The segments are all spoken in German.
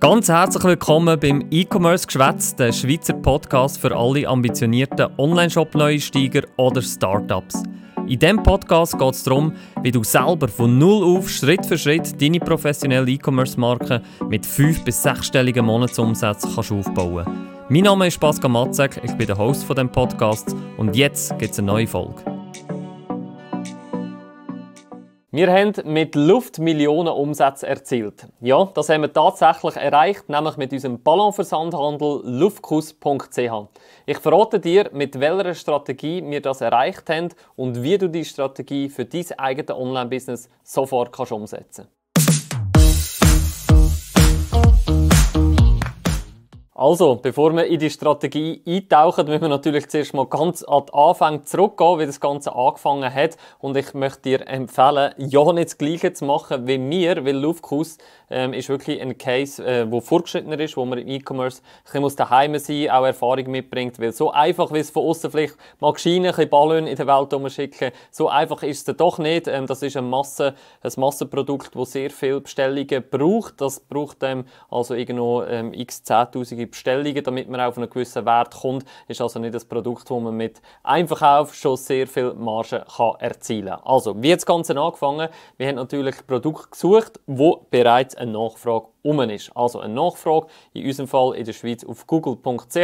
Ganz herzlich willkommen beim E-Commerce Geschwätz, der Schweizer Podcast für alle ambitionierten Online-Shop-Neusteiger oder Startups. In diesem Podcast geht es darum, wie du selber von Null auf Schritt für Schritt deine professionelle E-Commerce-Marke mit 5- bis 6-stelligen Monatsumsätzen kannst aufbauen. Mein Name ist Pascal Matzek, ich bin der Host von dem Podcast und jetzt gibt es eine neue Folge. Wir haben mit Luft Millionen Umsätze erzielt. Ja, das haben wir tatsächlich erreicht, nämlich mit unserem Ballonversandhandel luftkus.ch. Ich verrate dir, mit welcher Strategie wir das erreicht haben und wie du die Strategie für dein eigenes Online-Business sofort kannst umsetzen kannst. Also, bevor wir in die Strategie eintauchen, müssen wir natürlich zuerst mal ganz an den Anfang zurückgehen, wie das Ganze angefangen hat. Und ich möchte dir empfehlen, ja nicht das Gleiche zu machen wie mir, weil Lufkus ähm, ist wirklich ein Case, äh, wo fortgeschrittener ist, wo man im E-Commerce ein bisschen daheim sein auch Erfahrung mitbringt. Weil so einfach, wie es von außen vielleicht mag scheinen, ein bisschen Ballon in der Welt umschicken, so einfach ist es doch nicht. Ähm, das ist ein, Masse, ein Massenprodukt, das sehr viele Bestellungen braucht. Das braucht ähm, also irgendwo ähm, x 10.000 Bestellungen, damit man auf einen gewissen Wert kommt. Ist also nicht ein Produkt, das man mit Einverkauf schon sehr viel Marge kann erzielen kann. Also, wie hat das Ganze angefangen? Wir haben natürlich Produkte gesucht, wo bereits eine Nachfrage um ist. Also eine Nachfrage, in unserem Fall in der Schweiz auf google.ch.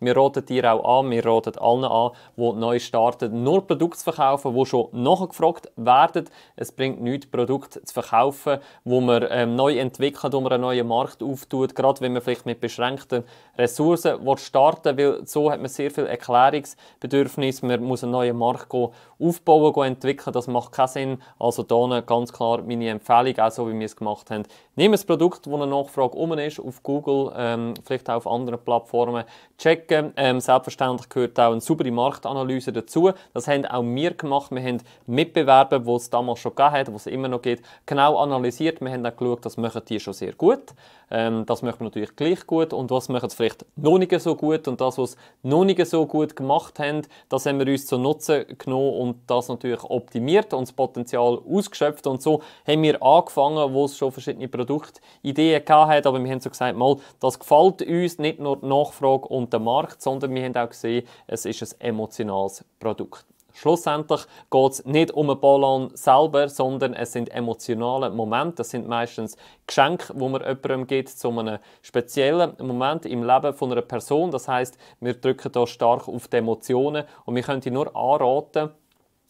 Wir raten dir auch an, wir raten allen an, die neu starten, nur Produkte zu verkaufen, die schon nachgefragt werden. Es bringt nichts, Produkte zu verkaufen, wo man ähm, neu entwickelt, wo man einen neuen Markt auftut, gerade wenn man vielleicht mit beschränkten Ressourcen starten will, weil so hat man sehr viel Erklärungsbedürfnis. Man muss einen neuen Markt aufbauen, entwickeln, das macht keinen Sinn. Also hier ganz klar meine Empfehlung, auch so wie wir es gemacht haben. Nimm ein Produkt, das eine Nachfrage um ist, auf Google, ähm, vielleicht auch auf anderen Plattformen, checken. Ähm, selbstverständlich gehört auch eine saubere Marktanalyse dazu. Das haben auch wir gemacht. Wir haben Mitbewerber, die es damals schon hat, wo es immer noch geht, genau analysiert. Wir haben auch geschaut, das machen die schon sehr gut. Ähm, das machen wir natürlich gleich gut. Und was machen sie vielleicht noch nicht so gut? Und das, was noch nicht so gut gemacht haben, das haben wir uns zu Nutzen genommen und das natürlich optimiert und das Potenzial ausgeschöpft. Und so haben wir angefangen, wo es schon verschiedene Produktideen gehabt aber wir haben so gesagt, mal, das gefällt uns nicht nur die Nachfrage und der Markt, sondern wir haben auch gesehen, es ist ein emotionales Produkt. Schlussendlich geht es nicht um einen Ballon selber, sondern es sind emotionale Momente. Das sind meistens Geschenke, wo man jemandem gibt zu einem speziellen Moment im Leben von einer Person. Das heißt, wir drücken da stark auf die Emotionen und wir können nur anraten,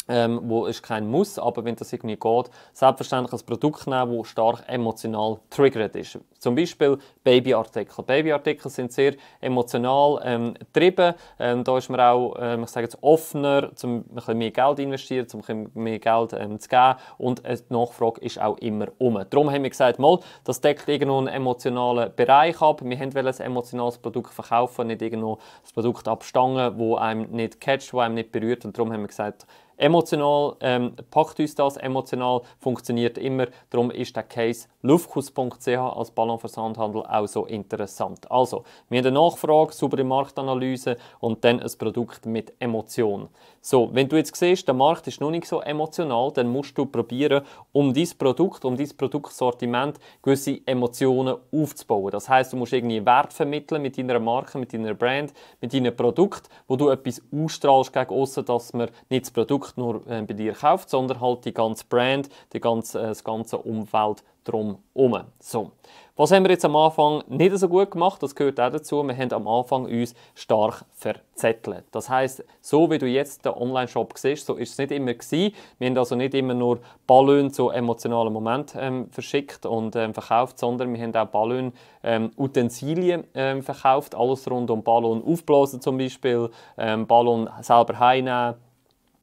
ähm, wo ist kein Muss, aber wenn das irgendwie geht, selbstverständlich ein Produkt nehmen, das stark emotional triggert ist. Zum Beispiel Babyartikel. Babyartikel sind sehr emotional ähm, getrieben. Ähm, da ist man auch, ähm, ich sage jetzt, offener, um ein bisschen mehr Geld investieren, um ein bisschen mehr Geld ähm, zu geben und die Nachfrage ist auch immer um. Darum haben wir gesagt, mal, das deckt irgendwo einen emotionalen Bereich ab. Wir wollten ein emotionales Produkt verkaufen, nicht irgendwo ein Produkt abstangen, das einem nicht catcht, das einem nicht berührt und darum haben wir gesagt, Emotional ähm, packt uns das, emotional funktioniert immer. Darum ist der Case luftkus.ch als Ballonversandhandel auch so interessant. Also, wir haben eine Nachfrage, saubere Marktanalyse und dann ein Produkt mit Emotion. So, wenn du jetzt siehst, der Markt ist noch nicht so emotional, dann musst du probieren, um dieses Produkt, um dieses Produktsortiment gewisse Emotionen aufzubauen. Das heißt, du musst irgendwie Wert vermitteln mit deiner Marke, mit deiner Brand, mit deinem Produkt, wo du etwas ausstrahlst gegen außen, dass man nicht das Produkt Produkt nur äh, bei dir kauft, sondern halt die ganze Brand, die ganze, äh, das ganze Umfeld drumherum. So. Was haben wir jetzt am Anfang nicht so gut gemacht? Das gehört auch dazu. Wir haben am Anfang uns stark verzettelt. Das heißt, so wie du jetzt den Online-Shop siehst, so ist es nicht immer gewesen. Wir haben also nicht immer nur Ballon zu emotionalen Momenten ähm, verschickt und ähm, verkauft, sondern wir haben auch Ballon ähm, Utensilien ähm, verkauft. Alles rund um Ballon aufblasen zum Beispiel, ähm, Ballon selber heimnehmen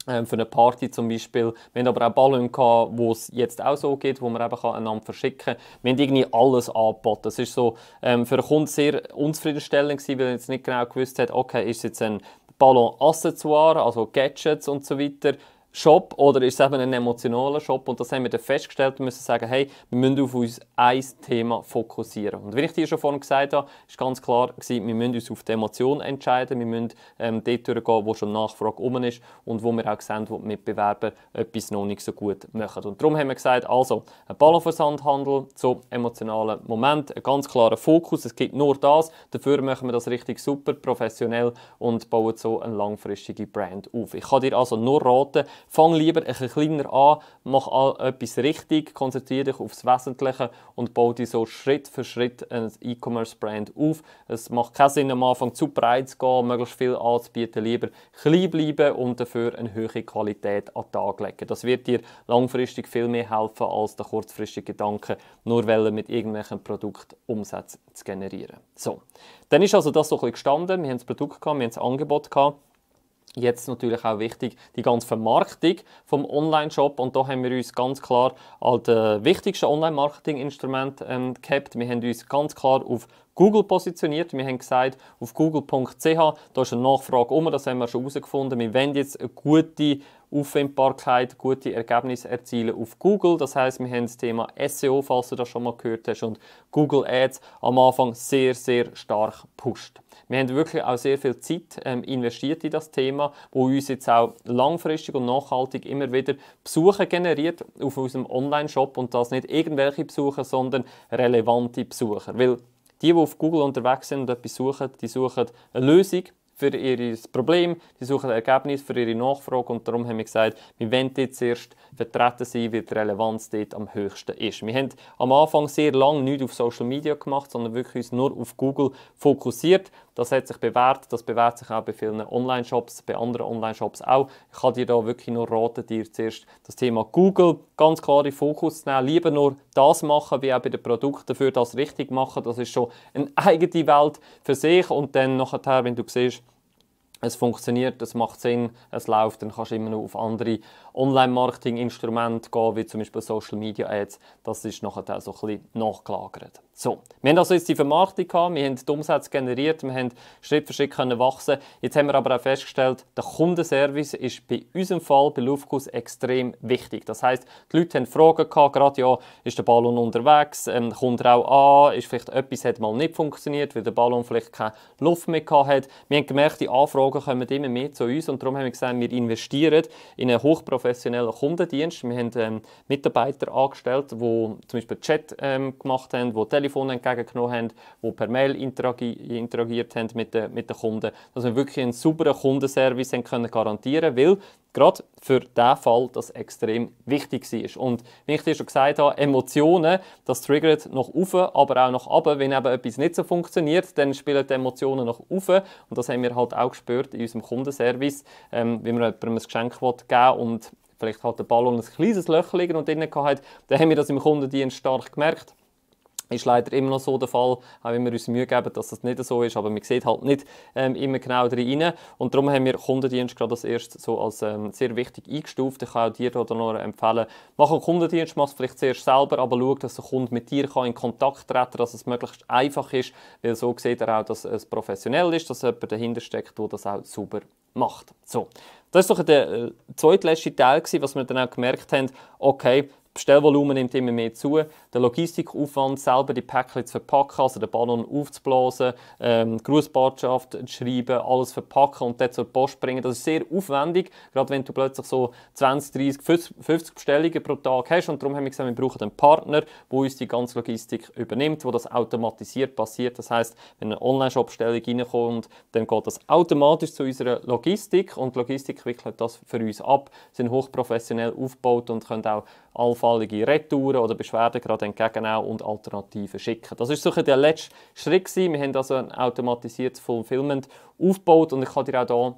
für eine Party zum Beispiel. Wir haben aber auch Ballon gehabt, wo es jetzt auch so geht, wo man eben einander verschicken kann. Wir haben irgendwie alles angeboten. Das ist so ähm, für den Kunden sehr unzufriedenstellend gewesen, weil er jetzt nicht genau gewusst hat, okay, ist es jetzt ein Ballon Accessoire, also Gadgets und so weiter, Shop oder ist es eben ein emotionaler Shop? Und das haben wir dann festgestellt. Wir müssen sagen, hey, wir müssen auf uns ein Thema fokussieren. Und wie ich dir schon vorhin gesagt habe, ist ganz klar gewesen, wir müssen uns auf die Emotion entscheiden. Wir müssen ähm, dort durchgehen, wo schon Nachfrage um ist und wo wir auch sehen, wo die Mitbewerber etwas noch nicht so gut machen. Und darum haben wir gesagt, also ein Ballonversandhandel, so emotionalen Moment, ein ganz klarer Fokus. Es gibt nur das. Dafür machen wir das richtig super professionell und bauen so eine langfristige Brand auf. Ich kann dir also nur raten, Fang lieber ein kleiner an, mach etwas richtig, konzentriere dich aufs Wesentliche und baue dir so Schritt für Schritt ein E-Commerce-Brand auf. Es macht keinen Sinn, am Anfang zu breit zu gehen, möglichst viel anzubieten, lieber klein bleiben und dafür eine höhere Qualität an den Tag legen. Das wird dir langfristig viel mehr helfen, als der kurzfristige Gedanke, nur mit irgendwelchen Produkten Umsätze zu generieren. So, dann ist also das so ein bisschen gestanden. Wir haben das Produkt gehabt, wir haben das Angebot gehabt. Jetzt natürlich auch wichtig die ganze Vermarktung vom Online-Shop und da haben wir uns ganz klar als das wichtigste Online-Marketing-Instrument ähm, gehabt. Wir haben uns ganz klar auf Google positioniert. Wir haben gesagt, auf google.ch, da ist eine Nachfrage um, das haben wir schon herausgefunden. Wir wollen jetzt eine gute Auffindbarkeit, gute Ergebnisse erzielen auf Google. Das heißt, wir haben das Thema SEO, falls du das schon mal gehört hast, und Google Ads am Anfang sehr, sehr stark pusht. Wir haben wirklich auch sehr viel Zeit ähm, investiert in das Thema, wo uns jetzt auch langfristig und nachhaltig immer wieder Besucher generiert auf unserem Online-Shop und das nicht irgendwelche Besucher, sondern relevante Besucher. Weil die, die auf Google unterwegs sind und etwas suchen, die suchen eine Lösung für ihr Problem, die suchen ein Ergebnis für ihre Nachfrage und darum haben wir gesagt, wir wollen jetzt erst vertreten sein, weil die Relevanz dort am höchsten ist. Wir haben am Anfang sehr lange nichts auf Social Media gemacht, sondern wirklich uns nur auf Google fokussiert. Das hat sich bewährt, das bewährt sich auch bei vielen Online-Shops, bei anderen Online-Shops auch. Ich kann dir da wirklich nur raten, dir zuerst das Thema Google ganz klar in Fokus zu nehmen. Lieber nur das machen, wie auch bei den Produkten, dafür das richtig machen. Das ist schon eine eigene Welt für sich und dann nachher, wenn du siehst, es funktioniert, es macht Sinn, es läuft, dann kannst du immer noch auf andere Online-Marketing-Instrumente gehen, wie zum Beispiel Social Media Ads. Das ist nachher so ein bisschen nachgelagert. So, wir haben also jetzt die Vermarktung gehabt, wir haben die Umsätze generiert, wir haben Schritt für Schritt können wachsen. Jetzt haben wir aber auch festgestellt, der Kundenservice ist bei unserem Fall bei Luftkus extrem wichtig. Das heißt, die Leute haben Fragen gehabt, gerade ja, ist der Ballon unterwegs, ähm, kommt er auch an, ist vielleicht etwas hat mal nicht funktioniert, weil der Ballon vielleicht keine Luft mehr gehabt hat. Wir haben gemerkt, die Anfragen kommen immer mehr zu uns und darum haben wir gesagt, wir investieren in einen hochprofessionellen Kundendienst. Wir haben ähm, Mitarbeiter angestellt, die zum Beispiel Chat ähm, gemacht haben, die Telefon entgegengenommen haben, die per Mail interagi interagiert haben mit den, mit den Kunden, dass wir wirklich einen sauberen Kundenservice haben können garantieren weil gerade für diesen Fall das extrem wichtig war. Und wie ich dir schon gesagt habe, Emotionen, das triggert nach oben, aber auch nach unten. Wenn eben etwas nicht so funktioniert, dann spielen die Emotionen nach oben. Und das haben wir halt auch gespürt in unserem Kundenservice, ähm, wie man jemandem ein Geschenk geben und vielleicht hat der Ballon ein kleines Löchchen und drinnen gehabt, dann haben wir das im Kundendienst stark gemerkt ist leider immer noch so der Fall, auch wenn wir uns Mühe geben, dass das nicht so ist, aber man sieht halt nicht ähm, immer genau rein und darum haben wir Kundendienst gerade als erstes so als ähm, sehr wichtig eingestuft. Ich kann auch dir oder noch empfehlen, mach einen Kundendienst, mach es vielleicht zuerst selber, aber schau, dass der Kunde mit dir kann in Kontakt treten kann, dass es möglichst einfach ist, weil so sieht er auch, dass es professionell ist, dass jemand dahinter steckt, der das auch super macht. So, das war doch der äh, zweitletzte Teil, was wir dann auch gemerkt haben, okay, Bestellvolumen nimmt immer mehr zu. Der Logistikaufwand, selber die Päckchen zu verpacken, also den Ballon aufzublasen, ähm, Grußbotschaft zu schreiben, alles verpacken und dann zur Post bringen, das ist sehr aufwendig, gerade wenn du plötzlich so 20, 30, 50 Bestellungen pro Tag hast. Und darum haben wir gesagt, wir brauchen einen Partner, der uns die ganze Logistik übernimmt, wo das automatisiert passiert. Das heißt, wenn eine Online-Shop-Bestellung reinkommt, dann geht das automatisch zu unserer Logistik und die Logistik wickelt das für uns ab, sind hochprofessionell aufgebaut und können auch allfällige Retouren oder Beschwerden gerade entgegennehmen und Alternativen schicken. Das ist so der letzte Schritt. Gewesen. Wir haben also ein automatisiertes Fulfillment aufgebaut und ich kann dir auch hier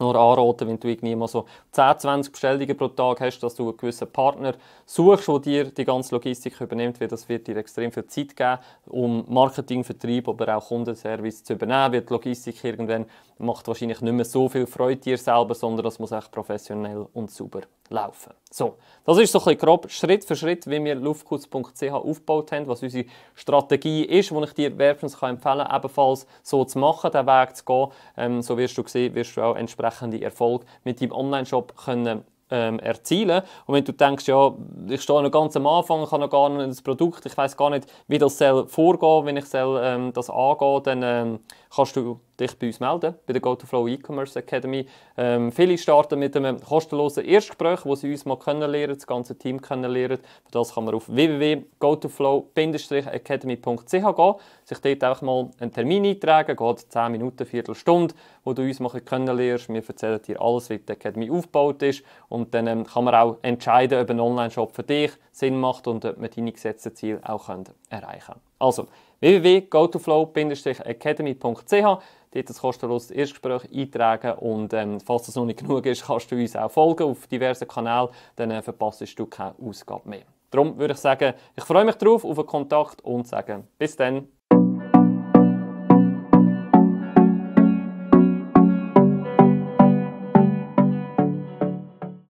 nur anraten, wenn du irgendwie mal so 10, 20 Bestellungen pro Tag hast, dass du einen gewissen Partner suchst, der dir die ganze Logistik übernimmt, weil das wird dir extrem viel Zeit geben, um Marketing, Vertrieb, aber auch Kundenservice zu übernehmen, weil die Logistik irgendwann macht wahrscheinlich nicht mehr so viel Freude dir selber, sondern das muss echt professionell und sauber laufen. So, das ist so ein bisschen grob Schritt für Schritt, wie wir luftkurz.ch aufgebaut haben, was unsere Strategie ist, die ich dir wärmstens empfehlen kann, ebenfalls so zu machen, den Weg zu gehen. Ähm, so wirst du sehen, wirst du auch entsprechende Erfolge mit deinem Online-Shop können ähm, erzielen. Und wenn du denkst, ja, ich stehe noch ganz am Anfang, ich habe noch gar nicht das Produkt, ich weiß gar nicht, wie das soll vorgehen, wenn ich soll, ähm, das angehe, dann ähm, kannst du dich bei uns melden, bei der GoToFlow E-Commerce Academy. Ähm, viele starten mit einem kostenlosen Erstgespräch, wo sie uns mal kennenlernen, das ganze Team kennenlernen. Für das kann man auf www.gotoflow-academy.ch gehen, sich dort einfach mal einen Termin eintragen, geht 10 Minuten, Viertelstunde, wo du uns mal kennenlernst. Wir erzählen dir alles, wie die Academy aufgebaut ist und dann ähm, kann man auch entscheiden, ob ein Online-Shop für dich Sinn macht und ob man deine gesetzten Ziele auch erreichen kann. Also, www.gotoflow-academy.ch dort ein kostenloses Erstgespräch eintragen und ähm, falls das noch nicht genug ist, kannst du uns auch folgen auf diversen Kanälen, dann äh, verpasst du keine Ausgabe mehr. Darum würde ich sagen, ich freue mich darauf, auf einen Kontakt und sagen bis dann.